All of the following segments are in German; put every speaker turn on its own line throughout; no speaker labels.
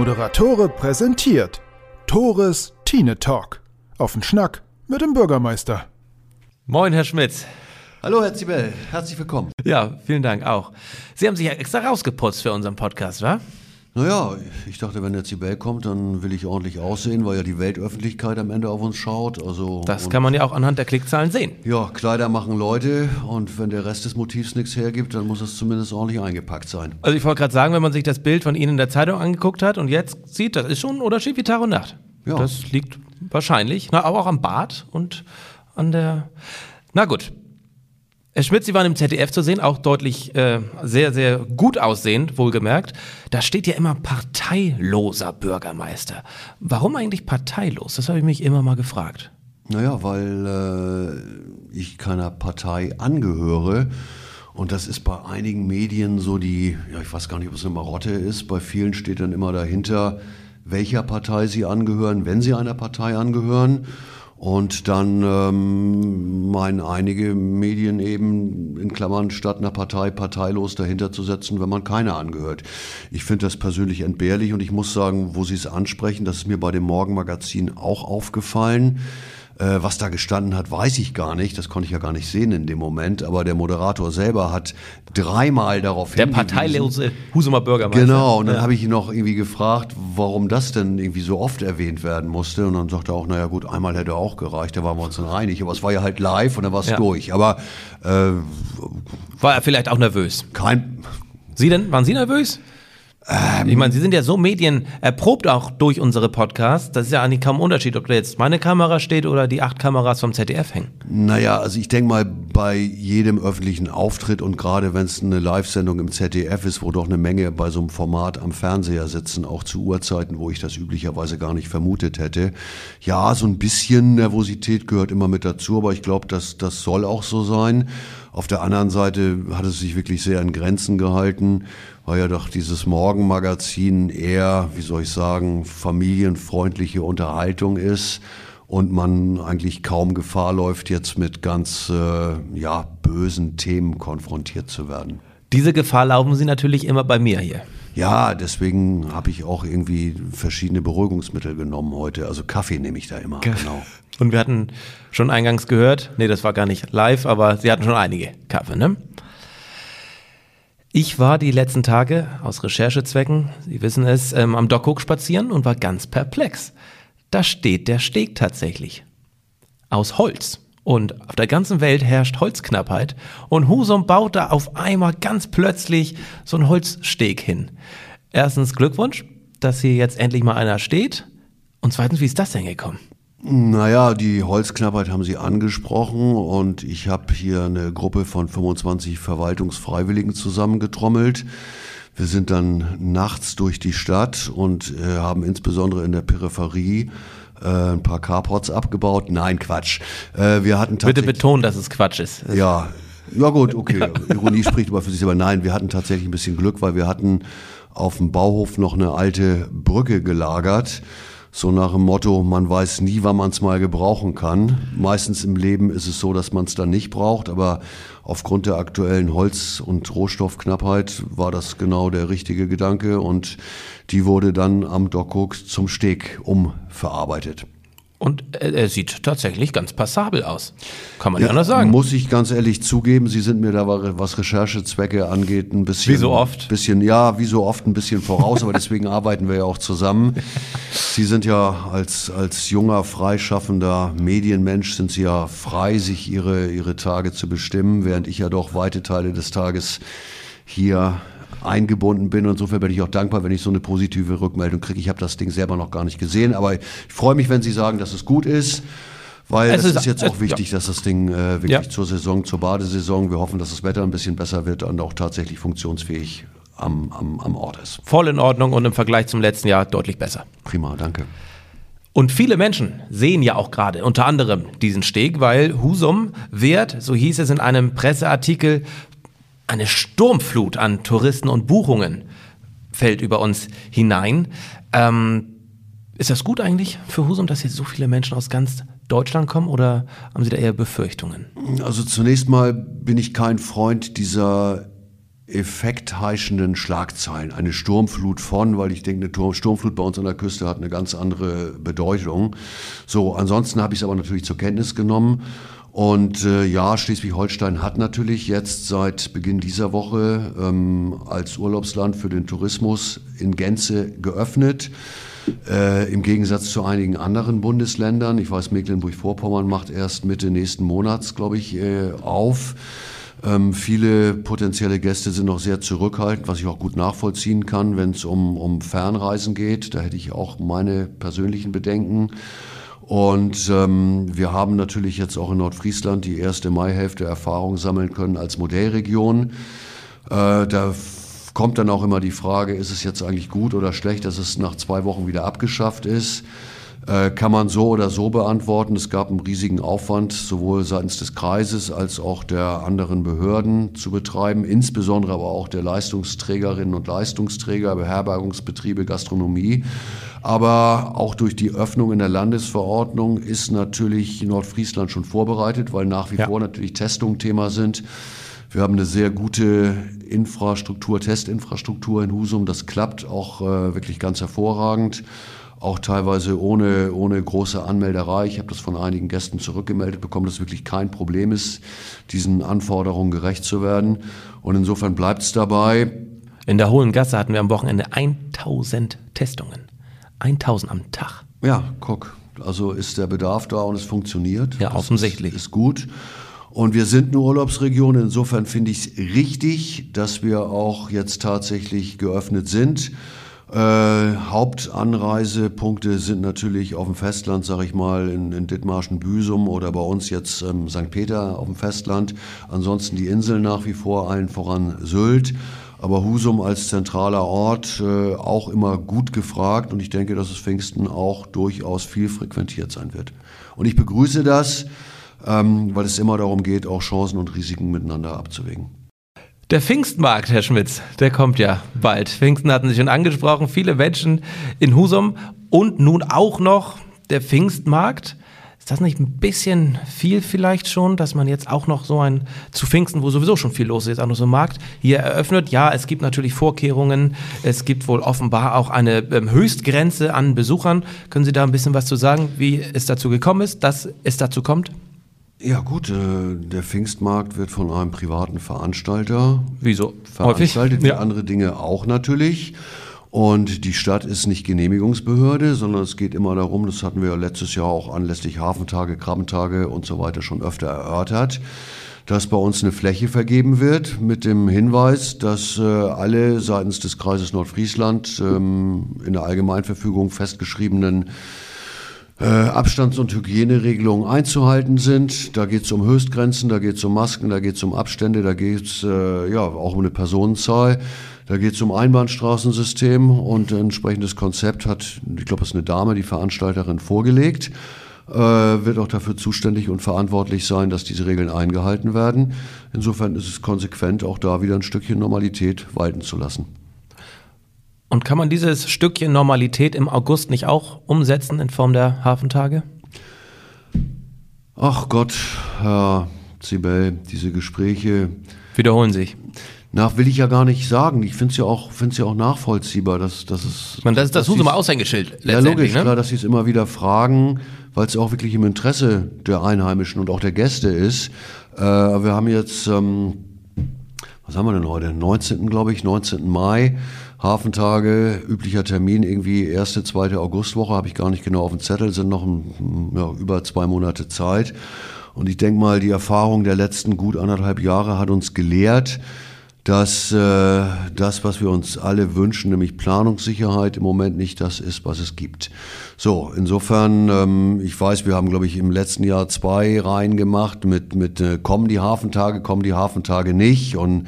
Moderatore präsentiert Tores Tine Talk. Auf den Schnack mit dem Bürgermeister.
Moin, Herr Schmitz.
Hallo, Herr Zibel. Herzlich willkommen.
Ja, vielen Dank auch. Sie haben sich ja extra rausgeputzt für unseren Podcast, wa?
Naja, ich dachte, wenn der Zibel kommt, dann will ich ordentlich aussehen, weil ja die Weltöffentlichkeit am Ende auf uns schaut. Also,
Das kann man ja auch anhand der Klickzahlen sehen.
Ja, Kleider machen Leute und wenn der Rest des Motivs nichts hergibt, dann muss es zumindest ordentlich eingepackt sein.
Also ich wollte gerade sagen, wenn man sich das Bild von Ihnen in der Zeitung angeguckt hat und jetzt sieht, das ist schon ein Unterschied wie Tag und Nacht.
Ja.
Das liegt wahrscheinlich, na, aber auch am Bart und an der... Na gut. Herr Schmidt, Sie waren im ZDF zu sehen, auch deutlich äh, sehr, sehr gut aussehend, wohlgemerkt. Da steht ja immer parteiloser Bürgermeister. Warum eigentlich parteilos? Das habe ich mich immer mal gefragt.
Naja, weil äh, ich keiner Partei angehöre. Und das ist bei einigen Medien so die, ja, ich weiß gar nicht, ob es eine Marotte ist. Bei vielen steht dann immer dahinter, welcher Partei sie angehören, wenn sie einer Partei angehören. Und dann ähm, meinen einige Medien eben in Klammern statt einer Partei parteilos dahinter zu setzen, wenn man keiner angehört. Ich finde das persönlich entbehrlich und ich muss sagen, wo Sie es ansprechen, das ist mir bei dem Morgenmagazin auch aufgefallen. Äh, was da gestanden hat, weiß ich gar nicht. Das konnte ich ja gar nicht sehen in dem Moment. Aber der Moderator selber hat dreimal darauf
Der
hingewiesen.
parteilose Husumer Bürgermeister.
Genau, und dann
Ja.
habe ich ihn noch irgendwie gefragt, warum das denn irgendwie so oft erwähnt werden musste. Und dann sagte er auch, naja gut, einmal hätte auch gereicht, da waren wir uns dann einig. Aber es war ja halt live und dann war es
Ja.
durch. Aber äh,
War er vielleicht auch nervös?
kein.
Sie denn? Waren Sie nervös? Ich meine, Sie sind ja so medienerprobt auch durch unsere Podcasts. Das ist ja eigentlich kaum ein Unterschied, ob da jetzt meine Kamera steht oder die acht Kameras vom ZDF hängen.
Naja, also ich denke mal, bei jedem öffentlichen Auftritt und gerade wenn es eine Live-Sendung im ZDF ist, wo doch eine Menge bei so einem Format am Fernseher sitzen, auch zu Uhrzeiten, wo ich das üblicherweise gar nicht vermutet hätte. Ja, so ein bisschen Nervosität gehört immer mit dazu, aber ich glaube, dass das soll auch so sein. Auf der anderen Seite hat es sich wirklich sehr in Grenzen gehalten, weil ja doch dieses Morgenmagazin eher, wie soll ich sagen, familienfreundliche Unterhaltung ist und man eigentlich kaum Gefahr läuft, jetzt mit ganz äh, ja, bösen Themen konfrontiert zu werden.
Diese Gefahr laufen Sie natürlich immer bei mir hier.
Ja, deswegen habe ich auch irgendwie verschiedene Beruhigungsmittel genommen heute. Also Kaffee nehme ich da immer. Genau.
Und wir hatten schon eingangs gehört, nee, das war gar nicht live, aber Sie hatten schon einige Kaffee, ne? Ich war die letzten Tage aus Recherchezwecken, Sie wissen es, ähm, am Dockhook spazieren und war ganz perplex. Da steht der Steg tatsächlich. Aus Holz. Und auf der ganzen Welt herrscht Holzknappheit. Und Husum baut da auf einmal ganz plötzlich so einen Holzsteg hin. Erstens Glückwunsch, dass hier jetzt endlich mal einer steht. Und zweitens, wie ist das denn gekommen?
Naja, die Holzknappheit haben Sie angesprochen und ich habe hier eine Gruppe von 25 Verwaltungsfreiwilligen zusammengetrommelt. Wir sind dann nachts durch die Stadt und äh, haben insbesondere in der Peripherie äh, ein paar Carports abgebaut. Nein, Quatsch. Äh, wir hatten
Bitte betonen, dass es Quatsch ist.
ja, ja gut, okay. Ironie spricht aber für sich selber. Nein, wir hatten tatsächlich ein bisschen Glück, weil wir hatten auf dem Bauhof noch eine alte Brücke gelagert. So nach dem Motto, man weiß nie, wann man es mal gebrauchen kann. Meistens im Leben ist es so, dass man es dann nicht braucht, aber aufgrund der aktuellen Holz- und Rohstoffknappheit war das genau der richtige Gedanke und die wurde dann am Dockhook zum Steg umverarbeitet.
Und er, sieht tatsächlich ganz passabel aus. Kann man ja, anders sagen.
Muss ich ganz ehrlich zugeben, Sie sind mir da, was Recherchezwecke angeht, ein bisschen.
Wie so oft.
Bisschen, ja, wie so oft ein bisschen voraus, aber deswegen arbeiten wir ja auch zusammen. Sie sind ja als, als junger, freischaffender Medienmensch sind Sie ja frei, sich Ihre, Ihre Tage zu bestimmen, während ich ja doch weite Teile des Tages hier eingebunden bin. Und insofern bin ich auch dankbar, wenn ich so eine positive Rückmeldung kriege. Ich habe das Ding selber noch gar nicht gesehen, aber ich freue mich, wenn Sie sagen, dass es gut ist. Weil
Es
es
ist-
ist, jetzt
es-
auch wichtig, dass das Ding äh, wirklich
Ja.
zur Saison, zur Badesaison, wir hoffen, dass das Wetter ein bisschen besser wird und auch tatsächlich funktionsfähig am, am, am Ort ist.
Voll in Ordnung und im Vergleich zum letzten Jahr deutlich besser.
Prima, danke.
Und viele Menschen sehen ja auch gerade unter anderem diesen Steg, weil Husum wird, so hieß es in einem Presseartikel, eine Sturmflut an Touristen und Buchungen fällt über uns hinein. Ähm, ist das gut eigentlich für Husum, dass jetzt so viele Menschen aus ganz Deutschland kommen oder haben Sie da eher Befürchtungen?
Also zunächst mal bin ich kein Freund dieser effektheischenden Schlagzeilen. Eine Sturmflut von, weil ich denke, eine Sturmflut bei uns an der Küste hat eine ganz andere Bedeutung. So, ansonsten habe ich es aber natürlich zur Kenntnis genommen. Und äh, ja, Schleswig-Holstein hat natürlich jetzt seit Beginn dieser Woche ähm, als Urlaubsland für den Tourismus in Gänze geöffnet. Äh, Im Gegensatz zu einigen anderen Bundesländern. Ich weiß, Mecklenburg-Vorpommern macht erst Mitte nächsten Monats, glaube ich, äh, auf. Ähm, viele potenzielle Gäste sind noch sehr zurückhaltend, was ich auch gut nachvollziehen kann, wenn es um, um Fernreisen geht. Da hätte ich auch meine persönlichen Bedenken. Und ähm, wir haben natürlich jetzt auch in Nordfriesland die erste Maihälfte Erfahrung sammeln können als Modellregion. Äh, da kommt dann auch immer die Frage, ist es jetzt eigentlich gut oder schlecht, dass es nach zwei Wochen wieder abgeschafft ist? Äh, kann man so oder so beantworten. Es gab einen riesigen Aufwand, sowohl seitens des Kreises als auch der anderen Behörden zu betreiben, insbesondere aber auch der Leistungsträgerinnen und Leistungsträger, Beherbergungsbetriebe, Gastronomie. Aber auch durch die Öffnung in der Landesverordnung ist natürlich Nordfriesland schon vorbereitet, weil nach wie ja. vor natürlich Testungen Thema sind. Wir haben eine sehr gute Infrastruktur, Testinfrastruktur in Husum. Das klappt auch äh, wirklich ganz hervorragend auch teilweise ohne, ohne große Anmelderei. Ich habe das von einigen Gästen zurückgemeldet bekommen, dass es wirklich kein Problem ist, diesen Anforderungen gerecht zu werden. Und insofern bleibt es dabei.
In der Hohen Gasse hatten wir am Wochenende 1000 Testungen. 1000 am Tag.
Ja, guck. Also ist der Bedarf da und es funktioniert.
Ja, offensichtlich.
Ist, ist gut. Und wir sind eine Urlaubsregion. Insofern finde ich es richtig, dass wir auch jetzt tatsächlich geöffnet sind. Äh, Hauptanreisepunkte sind natürlich auf dem Festland, sage ich mal, in, in Dithmarschen, Büsum oder bei uns jetzt ähm, St. Peter auf dem Festland. Ansonsten die Inseln nach wie vor, allen voran Sylt. Aber Husum als zentraler Ort äh, auch immer gut gefragt und ich denke, dass es Pfingsten auch durchaus viel frequentiert sein wird. Und ich begrüße das, ähm, weil es immer darum geht, auch Chancen und Risiken miteinander abzuwägen.
Der Pfingstmarkt, Herr Schmitz, der kommt ja bald. Pfingsten hatten Sie schon angesprochen, viele Menschen in Husum und nun auch noch der Pfingstmarkt. Ist das nicht ein bisschen viel vielleicht schon, dass man jetzt auch noch so ein zu Pfingsten, wo sowieso schon viel los ist, auch noch so ein Markt hier eröffnet? Ja, es gibt natürlich Vorkehrungen. Es gibt wohl offenbar auch eine ähm, Höchstgrenze an Besuchern. Können Sie da ein bisschen was zu sagen, wie es dazu gekommen ist, dass es dazu kommt?
Ja gut, äh, der Pfingstmarkt wird von einem privaten Veranstalter
Wieso?
veranstaltet, wie ja. andere Dinge auch natürlich. Und die Stadt ist nicht Genehmigungsbehörde, sondern es geht immer darum, das hatten wir letztes Jahr auch anlässlich Hafentage, Krabbentage und so weiter schon öfter erörtert, dass bei uns eine Fläche vergeben wird mit dem Hinweis, dass äh, alle seitens des Kreises Nordfriesland ähm, in der Allgemeinverfügung festgeschriebenen äh, Abstands- und Hygieneregelungen einzuhalten sind. Da geht es um Höchstgrenzen, da geht es um Masken, da geht es um Abstände, da geht es äh, ja auch um eine Personenzahl. Da geht es um Einbahnstraßensystem und ein entsprechendes Konzept hat, ich glaube, es ist eine Dame, die Veranstalterin, vorgelegt. Äh, wird auch dafür zuständig und verantwortlich sein, dass diese Regeln eingehalten werden. Insofern ist es konsequent, auch da wieder ein Stückchen Normalität walten zu lassen.
Und kann man dieses Stückchen Normalität im August nicht auch umsetzen in Form der Hafentage?
Ach Gott, Herr Zibel, diese Gespräche
wiederholen sich.
Nach will ich ja gar nicht sagen. Ich finde es ja auch, find's ja auch nachvollziehbar, dass, dass es.
Ich meine, das ist das Husumer Aushängeschild.
Ja, logisch, ne? klar, dass sie es immer wieder fragen, weil es auch wirklich im Interesse der Einheimischen und auch der Gäste ist. Äh, wir haben jetzt, ähm, was haben wir denn heute? 19. glaube ich, 19. Mai. Hafentage, üblicher Termin irgendwie erste, zweite Augustwoche, habe ich gar nicht genau auf dem Zettel, sind noch ein, ja, über zwei Monate Zeit. Und ich denke mal, die Erfahrung der letzten gut anderthalb Jahre hat uns gelehrt, dass äh, das, was wir uns alle wünschen, nämlich Planungssicherheit, im Moment nicht das ist, was es gibt. So, insofern, ähm, ich weiß, wir haben, glaube ich, im letzten Jahr zwei Reihen gemacht mit, mit äh, kommen die Hafentage, kommen die Hafentage nicht und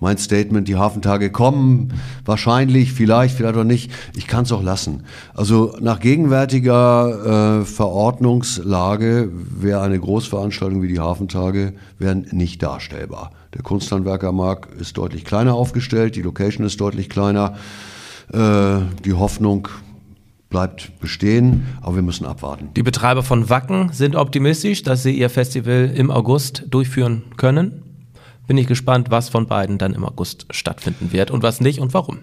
mein Statement, die Hafentage kommen, wahrscheinlich, vielleicht, vielleicht auch nicht. Ich kann es auch lassen. Also nach gegenwärtiger äh, Verordnungslage wäre eine Großveranstaltung wie die Hafentage wären nicht darstellbar. Der Kunsthandwerkermarkt ist deutlich kleiner aufgestellt, die Location ist deutlich kleiner. Äh, die Hoffnung bleibt bestehen, aber wir müssen abwarten.
Die Betreiber von Wacken sind optimistisch, dass sie ihr Festival im August durchführen können. Bin ich gespannt, was von beiden dann im August stattfinden wird und was nicht und warum.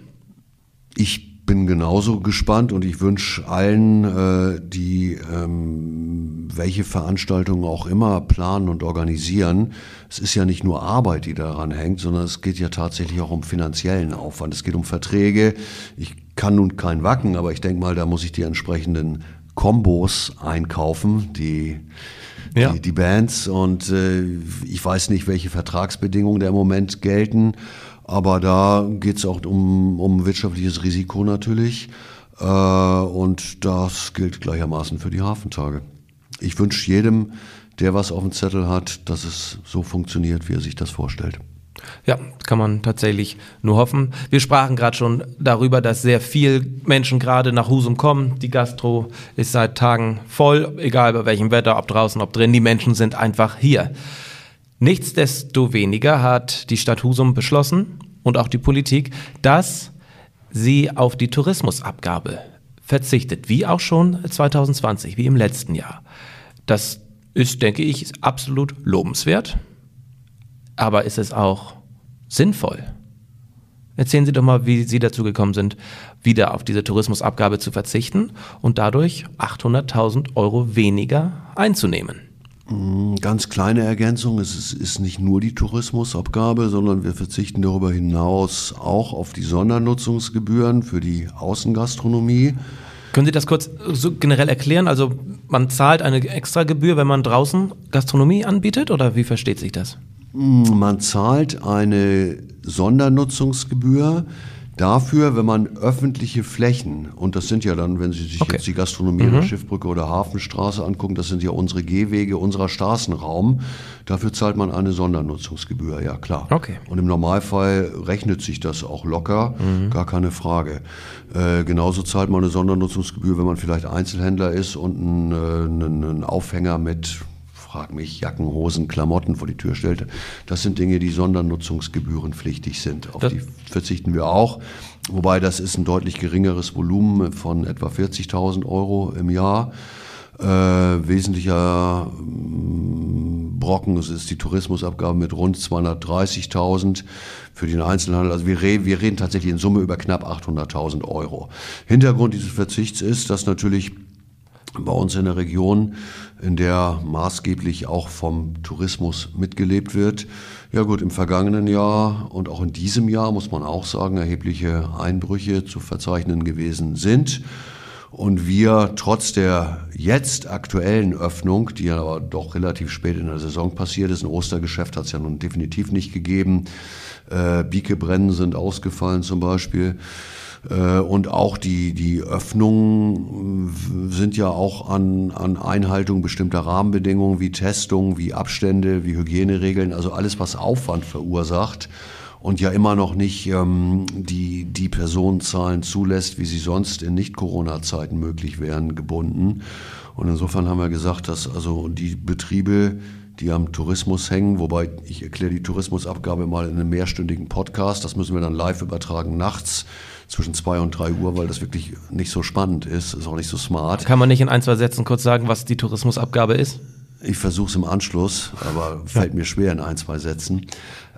Ich bin genauso gespannt und ich wünsche allen, äh, die ähm, welche Veranstaltungen auch immer planen und organisieren. Es ist ja nicht nur Arbeit, die daran hängt, sondern es geht ja tatsächlich auch um finanziellen Aufwand. Es geht um Verträge. Ich kann nun kein Wacken, aber ich denke mal, da muss ich die entsprechenden Kombos einkaufen, die ja. die, die, Bands und äh, ich weiß nicht, welche Vertragsbedingungen da im Moment gelten. Aber da geht es auch um, um wirtschaftliches Risiko natürlich. Äh, und das gilt gleichermaßen für die Hafentage. Ich wünsche jedem, der was auf dem Zettel hat, dass es so funktioniert, wie er sich das vorstellt.
Ja, kann man tatsächlich nur hoffen. Wir sprachen gerade schon darüber, dass sehr viele Menschen gerade nach Husum kommen. Die Gastro ist seit Tagen voll, egal bei welchem Wetter, ob draußen, ob drin. Die Menschen sind einfach hier. Nichtsdestoweniger hat die Stadt Husum beschlossen und auch die Politik, dass sie auf die Tourismusabgabe verzichtet, wie auch schon 2020, wie im letzten Jahr. Das ist, denke ich, absolut lobenswert, aber ist es auch sinnvoll? Erzählen Sie doch mal, wie Sie dazu gekommen sind, wieder auf diese Tourismusabgabe zu verzichten und dadurch 800.000 Euro weniger einzunehmen.
Mm, ganz kleine Ergänzung, es ist, nicht nur die Tourismusabgabe, sondern wir verzichten darüber hinaus auch auf die Sondernutzungsgebühren für die Außengastronomie.
Können Sie das kurz so generell erklären? Also man zahlt eine extra Gebühr, wenn man draußen Gastronomie anbietet oder wie versteht sich das?
Man zahlt eine Sondernutzungsgebühr dafür, wenn man öffentliche Flächen, und das sind ja dann, wenn Sie sich okay. jetzt die Gastronomie mhm. der Schiffbrücke oder Hafenstraße angucken, das sind ja unsere Gehwege, unserer Straßenraum, dafür zahlt man eine Sondernutzungsgebühr, ja klar.
Okay.
Und im Normalfall rechnet sich das auch locker, mhm. gar keine Frage. Äh, genauso zahlt man eine Sondernutzungsgebühr, wenn man vielleicht Einzelhändler ist und einen, äh, einen Aufhänger mit frag mich, Jacken, Hosen, Klamotten vor die Tür stellte. Das sind Dinge, die sondernutzungsgebührenpflichtig sind. Auf das die verzichten wir auch. Wobei das ist ein deutlich geringeres Volumen von etwa 40.000 Euro im Jahr. Äh, wesentlicher mm, Brocken es ist die Tourismusabgabe mit rund 230.000 für den Einzelhandel. Also wir, re wir reden tatsächlich in Summe über knapp 800.000 Euro. Hintergrund dieses Verzichts ist, dass natürlich bei uns in der Region, in der maßgeblich auch vom Tourismus mitgelebt wird. Ja gut, im vergangenen Jahr und auch in diesem Jahr muss man auch sagen, erhebliche Einbrüche zu verzeichnen gewesen sind. Und wir trotz der jetzt aktuellen Öffnung, die ja aber doch relativ spät in der Saison passiert ist, ein Ostergeschäft hat es ja nun definitiv nicht gegeben, äh, Biekebrennen sind ausgefallen zum Beispiel, und auch die, die Öffnungen sind ja auch an, an Einhaltung bestimmter Rahmenbedingungen wie Testung, wie Abstände, wie Hygieneregeln, also alles, was Aufwand verursacht und ja immer noch nicht ähm, die, die Personenzahlen zulässt, wie sie sonst in Nicht-Corona-Zeiten möglich wären, gebunden. Und insofern haben wir gesagt, dass also die Betriebe, die am Tourismus hängen, wobei ich erkläre die Tourismusabgabe mal in einem mehrstündigen Podcast, das müssen wir dann live übertragen nachts zwischen zwei und drei Uhr, weil das wirklich nicht so spannend ist, ist auch nicht so smart.
Kann man nicht in ein, zwei Sätzen kurz sagen, was die Tourismusabgabe ist?
Ich versuche es im Anschluss, aber fällt mir schwer in ein, zwei Sätzen.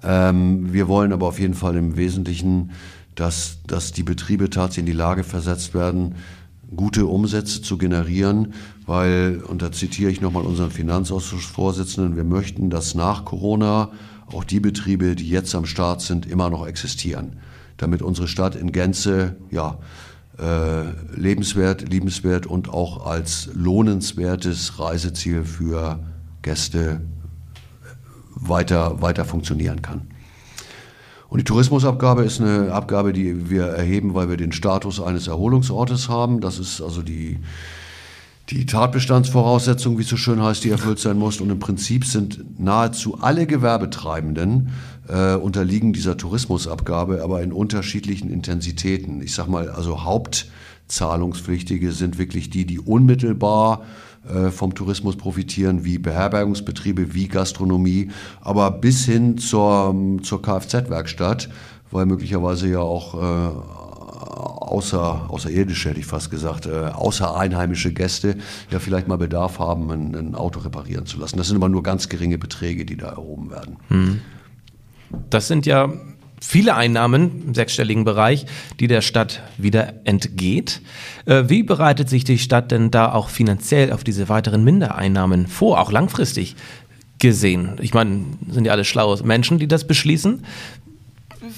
Ähm, wir wollen aber auf jeden Fall im Wesentlichen, dass, dass die Betriebe tatsächlich in die Lage versetzt werden, gute Umsätze zu generieren, weil, und da zitiere ich nochmal unseren Finanzausschussvorsitzenden, wir möchten, dass nach Corona auch die Betriebe, die jetzt am Start sind, immer noch existieren damit unsere Stadt in Gänze ja, äh, lebenswert, liebenswert und auch als lohnenswertes Reiseziel für Gäste weiter, weiter funktionieren kann. Und die Tourismusabgabe ist eine Abgabe, die wir erheben, weil wir den Status eines Erholungsortes haben. Das ist also die, die Tatbestandsvoraussetzung, wie es so schön heißt, die erfüllt sein muss. Und im Prinzip sind nahezu alle Gewerbetreibenden äh, unterliegen dieser Tourismusabgabe, aber in unterschiedlichen Intensitäten. Ich sag mal, also Hauptzahlungspflichtige sind wirklich die, die unmittelbar äh, vom Tourismus profitieren, wie Beherbergungsbetriebe, wie Gastronomie, aber bis hin zur, zur Kfz-Werkstatt, weil möglicherweise ja auch äh, außer, außerirdische, hätte ich fast gesagt, äh, außer einheimische Gäste ja vielleicht mal Bedarf haben, ein, ein, Auto reparieren zu lassen. Das sind aber nur ganz geringe Beträge, die da erhoben werden. Hm.
Das sind ja viele Einnahmen im sechsstelligen Bereich, die der Stadt wieder entgeht. Äh, wie bereitet sich die Stadt denn da auch finanziell auf diese weiteren Mindereinnahmen vor, auch langfristig gesehen? Ich meine, sind ja alle schlaue Menschen, die das beschließen.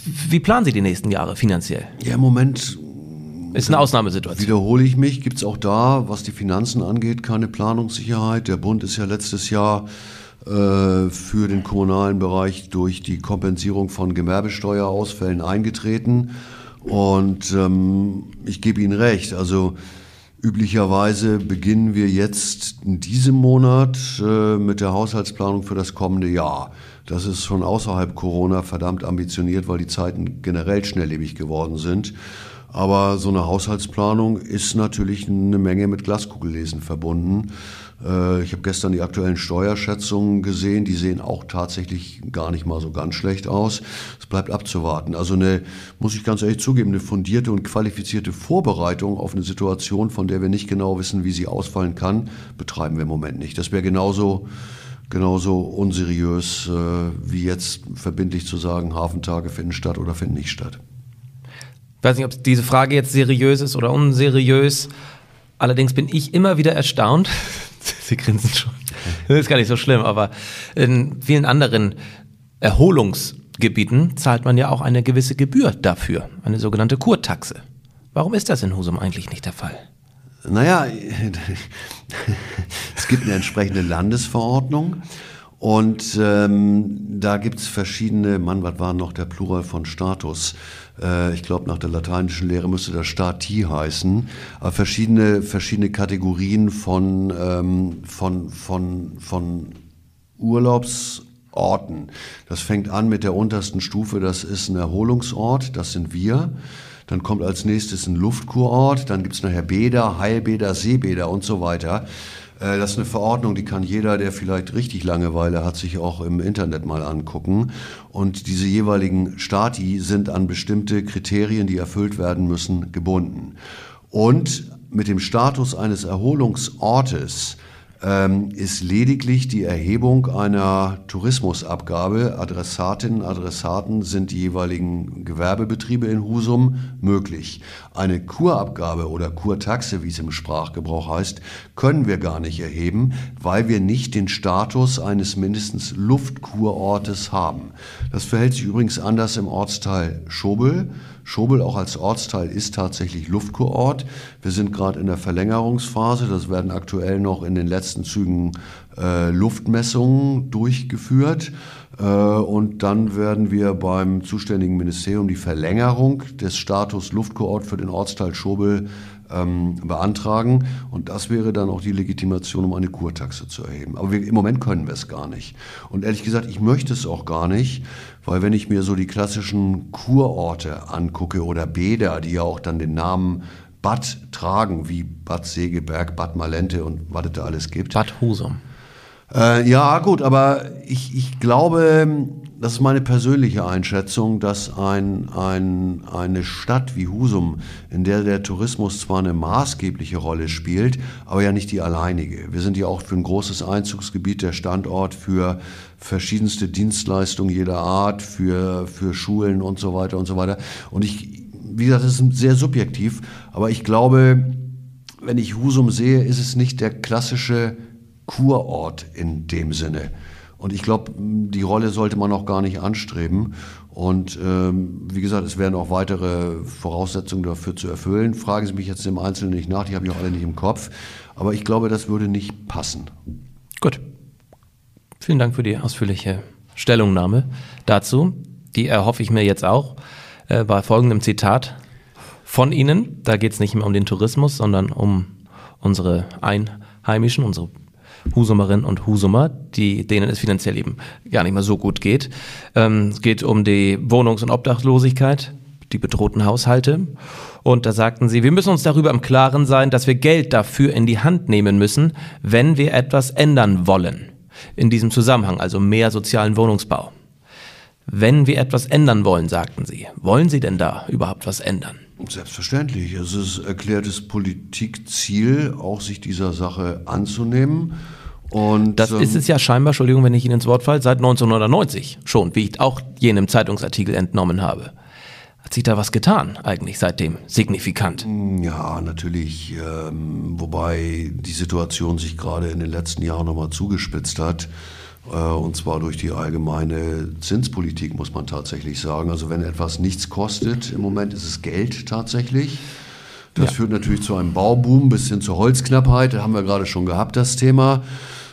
Wie planen Sie die nächsten Jahre finanziell?
Ja, im Moment
ist eine Ausnahmesituation.
Wiederhole ich mich, gibt es auch da, was die Finanzen angeht, keine Planungssicherheit. Der Bund ist ja letztes Jahr äh, für den kommunalen Bereich durch die Kompensierung von Gewerbesteuerausfällen eingetreten. Und ähm, ich gebe Ihnen recht, also üblicherweise beginnen wir jetzt in diesem Monat äh, mit der Haushaltsplanung für das kommende Jahr. Das ist schon außerhalb Corona verdammt ambitioniert, weil die Zeiten generell schnelllebig geworden sind. Aber so eine Haushaltsplanung ist natürlich eine Menge mit Glaskugellesen verbunden. Äh, ich habe gestern die aktuellen Steuerschätzungen gesehen, die sehen auch tatsächlich gar nicht mal so ganz schlecht aus. Es bleibt abzuwarten. Also eine, muss ich ganz ehrlich zugeben, eine fundierte und qualifizierte Vorbereitung auf eine Situation, von der wir nicht genau wissen, wie sie ausfallen kann, betreiben wir im Moment nicht. Das wäre genauso genauso unseriös äh, wie jetzt verbindlich zu sagen, Hafentage finden statt oder finden nicht statt.
Ich weiß nicht, ob diese Frage jetzt seriös ist oder unseriös. Allerdings bin ich immer wieder erstaunt. Sie grinsen schon. Das ist gar nicht so schlimm, aber in vielen anderen Erholungsgebieten zahlt man ja auch eine gewisse Gebühr dafür, eine sogenannte Kurtaxe. Warum ist das in Husum eigentlich nicht der Fall?
Naja, es gibt eine entsprechende Landesverordnung und ähm, da gibt es verschiedene, Mann, was war noch der Plural von Status? Äh, ich glaube, nach der lateinischen Lehre müsste das Stati heißen. Aber verschiedene, verschiedene Kategorien von, ähm, von, von, von Urlaubsorten. Das fängt an mit der untersten Stufe, das ist ein Erholungsort, das sind wir. Dann kommt als nächstes ein Luftkurort, dann gibt es nachher Bäder, Heilbäder, Seebäder und so weiter. Äh, das ist eine Verordnung, die kann jeder, der vielleicht richtig Langeweile hat, sich auch im Internet mal angucken. Und diese jeweiligen Stati sind an bestimmte Kriterien, die erfüllt werden müssen, gebunden. Und mit dem Status eines Erholungsortes ähm, ist lediglich die Erhebung einer Tourismusabgabe. Adressatinnen, Adressaten sind die jeweiligen Gewerbebetriebe in Husum möglich. Eine Kurabgabe oder Kurtaxe, wie es im Sprachgebrauch heißt, können wir gar nicht erheben, weil wir nicht den Status eines mindestens Luftkurortes haben. Das verhält sich übrigens anders im Ortsteil Schobel. Schobel auch als Ortsteil ist tatsächlich Luftkurort. Wir sind gerade in der Verlängerungsphase. Das werden aktuell noch in den letzten Zügen äh, Luftmessungen durchgeführt. Äh, und dann werden wir beim zuständigen Ministerium die Verlängerung des Status Luftkurort für den Ortsteil Schobel ähm, beantragen. Und das wäre dann auch die Legitimation, um eine Kurtaxe zu erheben. Aber wir, im Moment können wir es gar nicht. Und ehrlich gesagt, ich möchte es auch gar nicht, weil wenn ich mir so die klassischen Kurorte angucke oder Bäder, die ja auch dann den Namen Bad tragen, wie Bad Segeberg, Bad Malente und was es da alles gibt.
Bad Husum.
Äh, ja, gut, aber ich, ich glaube, das ist meine persönliche Einschätzung, dass ein, ein, eine Stadt wie Husum, in der der Tourismus zwar eine maßgebliche Rolle spielt, aber ja nicht die alleinige. Wir sind ja auch für ein großes Einzugsgebiet der Standort für verschiedenste Dienstleistungen jeder Art, für, für Schulen und so weiter und so weiter. Und ich, wie gesagt, das ist sehr subjektiv, aber ich glaube, wenn ich Husum sehe, ist es nicht der klassische Kurort in dem Sinne. Und ich glaube, die Rolle sollte man auch gar nicht anstreben. Und ähm, wie gesagt, es werden auch weitere Voraussetzungen dafür zu erfüllen. Fragen Sie mich jetzt im Einzelnen nicht nach, die habe ich auch alle nicht im Kopf. Aber ich glaube, das würde nicht passen.
Gut. Vielen Dank für die ausführliche Stellungnahme dazu. Die erhoffe ich mir jetzt auch äh, bei folgendem Zitat von Ihnen. Da geht es nicht mehr um den Tourismus, sondern um unsere Einheimischen, unsere Husumerinnen und Husumer, die, denen es finanziell eben gar nicht mehr so gut geht. Ähm, es geht um die Wohnungs- und Obdachlosigkeit, die bedrohten Haushalte. Und da sagten sie, wir müssen uns darüber im Klaren sein, dass wir Geld dafür in die Hand nehmen müssen, wenn wir etwas ändern wollen. In diesem Zusammenhang, also mehr sozialen Wohnungsbau. Wenn wir etwas ändern wollen, sagten sie, wollen Sie denn da überhaupt was ändern?
Selbstverständlich. Es ist erklärtes Politikziel, auch sich dieser Sache anzunehmen.
Und, das ähm, ist es ja scheinbar, Entschuldigung, wenn ich Ihnen ins Wort falle, seit 1990 schon, wie ich auch jenem Zeitungsartikel entnommen habe. Hat sich da was getan eigentlich seitdem? Signifikant?
Ja, natürlich. Ähm, wobei die Situation sich gerade in den letzten Jahren nochmal zugespitzt hat. Äh, und zwar durch die allgemeine Zinspolitik, muss man tatsächlich sagen. Also wenn etwas nichts kostet, im Moment ist es Geld tatsächlich. Das ja. führt natürlich zu einem Bauboom bis hin zur Holzknappheit. Da haben wir gerade schon gehabt, das Thema.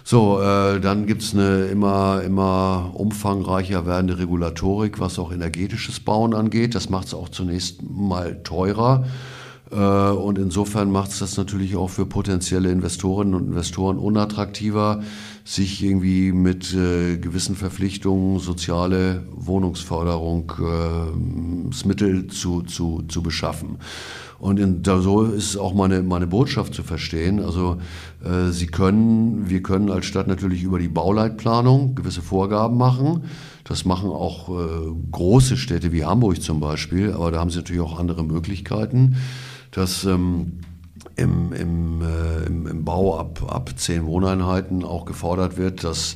So, äh, dann gibt es eine immer, immer umfangreicher werdende Regulatorik, was auch energetisches Bauen angeht. Das macht es auch zunächst mal teurer. Äh, und insofern macht es das natürlich auch für potenzielle Investorinnen und Investoren unattraktiver, sich irgendwie mit äh, gewissen Verpflichtungen soziale Wohnungsförderung äh, Mittel zu, zu, zu beschaffen. Und in, da so ist auch meine, meine Botschaft zu verstehen. Also äh, Sie können, wir können als Stadt natürlich über die Bauleitplanung gewisse Vorgaben machen. Das machen auch äh, große Städte wie Hamburg zum Beispiel, aber da haben sie natürlich auch andere Möglichkeiten, dass ähm, im, im, äh, im, Bau ab, ab zehn Wohneinheiten auch gefordert wird, dass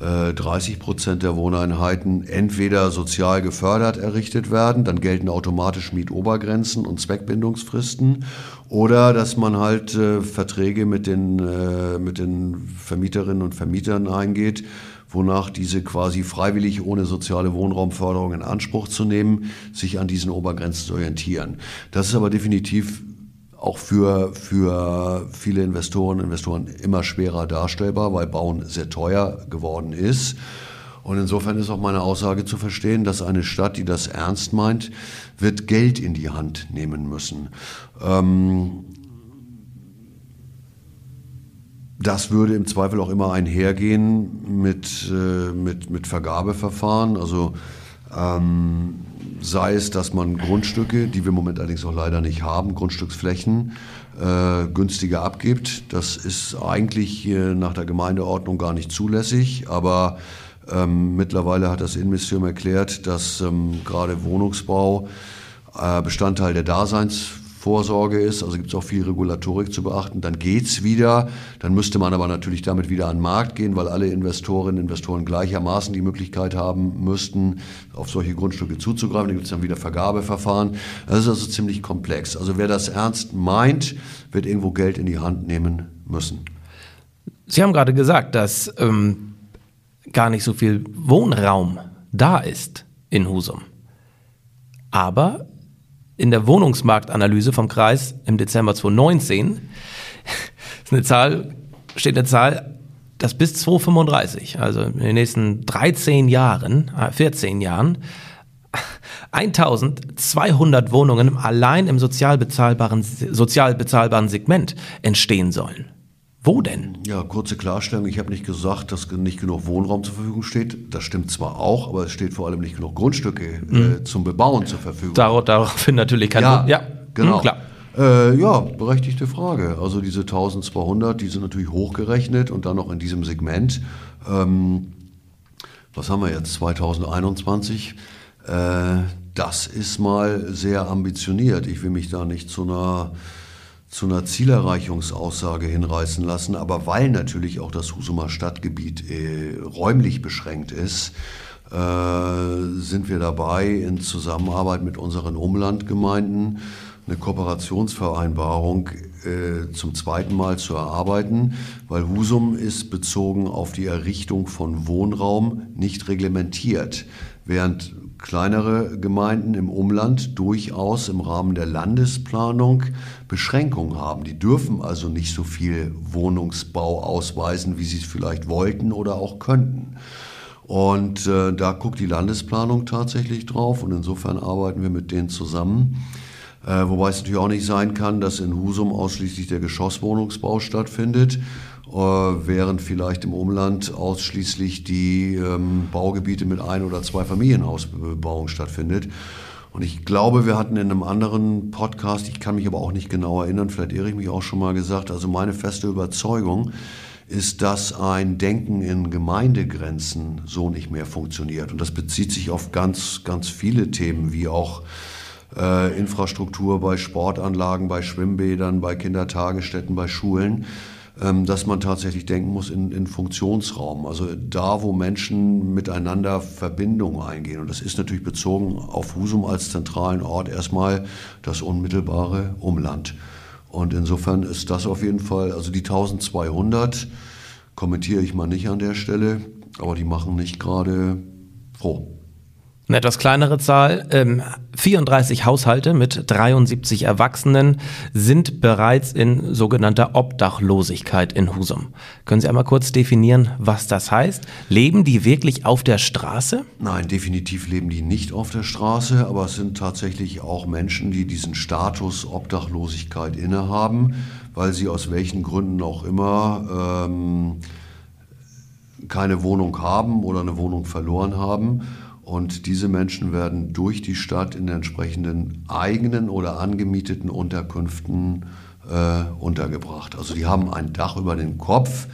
30 äh, Prozent der Wohneinheiten entweder sozial gefördert errichtet werden, dann gelten automatisch Mietobergrenzen und Zweckbindungsfristen, oder dass man halt äh, Verträge mit den, äh, mit den Vermieterinnen und Vermietern eingeht, wonach diese quasi freiwillig ohne soziale Wohnraumförderung in Anspruch zu nehmen, sich an diesen Obergrenzen zu orientieren. Das ist aber definitiv auch für, für viele Investoren, Investoren immer schwerer darstellbar, weil Bauen sehr teuer geworden ist. Und insofern ist auch meine Aussage zu verstehen, dass eine Stadt, die das ernst meint, wird Geld in die Hand nehmen müssen. Ähm, das würde im Zweifel auch immer einhergehen mit, äh, mit, mit Vergabeverfahren. Also ähm, sei es, dass man Grundstücke, die wir im Moment allerdings auch leider nicht haben, Grundstücksflächen, äh, günstiger abgibt. Das ist eigentlich äh, nach der Gemeindeordnung gar nicht zulässig, aber ähm, mittlerweile hat das Innenministerium erklärt, dass ähm, gerade Wohnungsbau äh, Bestandteil der Daseins Vorsorge ist, also gibt es auch viel Regulatorik zu beachten, dann geht es wieder. Dann müsste man aber natürlich damit wieder an den Markt gehen, weil alle Investorinnen und Investoren gleichermaßen die Möglichkeit haben müssten, auf solche Grundstücke zuzugreifen. Da gibt es dann wieder Vergabeverfahren. Das ist also ziemlich komplex. Also wer das ernst meint, wird irgendwo Geld in die Hand nehmen müssen.
Sie haben gerade gesagt, dass ähm, gar nicht so viel Wohnraum da ist in Husum. Aber in der Wohnungsmarktanalyse vom Kreis im Dezember 2019 ist eine Zahl, steht eine Zahl, dass bis 2035, also in den nächsten 13 Jahren, 14 äh, Jahren, 1200 Wohnungen allein im sozial bezahlbaren, sozial bezahlbaren Segment entstehen sollen. Wo denn?
Ja, kurze Klarstellung. Ich habe nicht gesagt, dass nicht genug Wohnraum zur Verfügung steht. Das stimmt zwar auch, aber es steht vor allem nicht genug Grundstücke äh, mhm. äh, zum Bebauen zur Verfügung.
Dar daraufhin natürlich kein
Ja, ja. genau. Mhm, klar. Äh, ja, berechtigte Frage. Also diese 1200, die sind natürlich hochgerechnet und dann noch in diesem Segment. Ähm, was haben wir jetzt? 2021. Äh, das ist mal sehr ambitioniert. Ich will mich da nicht zu einer zu einer Zielerreichungsaussage hinreißen lassen, aber weil natürlich auch das Husumer Stadtgebiet äh, räumlich beschränkt ist, äh, sind wir dabei, in Zusammenarbeit mit unseren Umlandgemeinden eine Kooperationsvereinbarung äh, zum zweiten Mal zu erarbeiten, weil Husum ist bezogen auf die Errichtung von Wohnraum nicht reglementiert, während kleinere Gemeinden im Umland durchaus im Rahmen der Landesplanung Beschränkungen haben. Die dürfen also nicht so viel Wohnungsbau ausweisen, wie sie es vielleicht wollten oder auch könnten. Und äh, da guckt die Landesplanung tatsächlich drauf und insofern arbeiten wir mit denen zusammen. Äh, wobei es natürlich auch nicht sein kann, dass in Husum ausschließlich der Geschosswohnungsbau stattfindet während vielleicht im Umland ausschließlich die ähm, Baugebiete mit ein oder zwei Familienhausbebauung stattfindet. Und ich glaube, wir hatten in einem anderen Podcast, ich kann mich aber auch nicht genau erinnern, vielleicht irre ich mich auch schon mal gesagt, also meine feste Überzeugung ist, dass ein Denken in Gemeindegrenzen so nicht mehr funktioniert. Und das bezieht sich auf ganz, ganz viele Themen, wie auch äh, Infrastruktur bei Sportanlagen, bei Schwimmbädern, bei Kindertagesstätten, bei Schulen. Ähm, dass man tatsächlich denken muss in, in Funktionsraum. Also da, wo Menschen miteinander Verbindungen eingehen. Und das ist natürlich bezogen auf Husum als zentralen Ort erstmal das unmittelbare Umland. Und insofern ist das auf jeden Fall, also die 1200 kommentiere ich mal nicht an der Stelle, aber die machen nicht gerade froh.
Eine etwas kleinere Zahl, ähm, 34 Haushalte mit 73 Erwachsenen sind bereits in sogenannter Obdachlosigkeit in Husum. Können Sie einmal kurz definieren, was das heißt? Leben die wirklich auf der Straße?
Nein, definitiv leben die nicht auf der Straße, aber es sind tatsächlich auch Menschen, die diesen Status Obdachlosigkeit innehaben, weil sie aus welchen Gründen auch immer ähm, keine Wohnung haben oder eine Wohnung verloren haben und diese Menschen werden durch die Stadt in entsprechenden eigenen oder angemieteten Unterkünften äh, untergebracht. Also die haben ein Dach über den Kopf,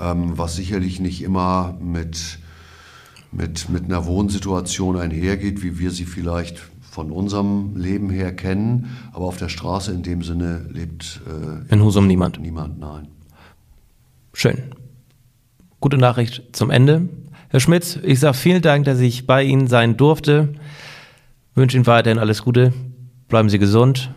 ähm, was sicherlich nicht immer mit, mit, mit einer Wohnsituation einhergeht, wie wir sie vielleicht von unserem Leben her kennen. Aber auf der Straße in dem Sinne lebt
äh, in Husum niemand.
Niemand, nein.
Schön. Gute Nachricht zum Ende. Herr Schmitz, ich sage vielen Dank, dass ich bei Ihnen sein durfte. Wünsche Ihnen weiterhin alles Gute. Bleiben Sie gesund.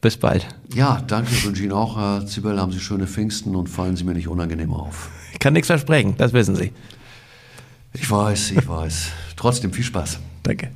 Bis bald.
Ja, danke, wünsche Ihnen auch. Herr Zibel, haben Sie schöne Pfingsten und fallen Sie mir nicht unangenehm auf.
Ich kann nichts versprechen, das wissen Sie.
Ich weiß, ich weiß. Trotzdem viel Spaß.
Danke.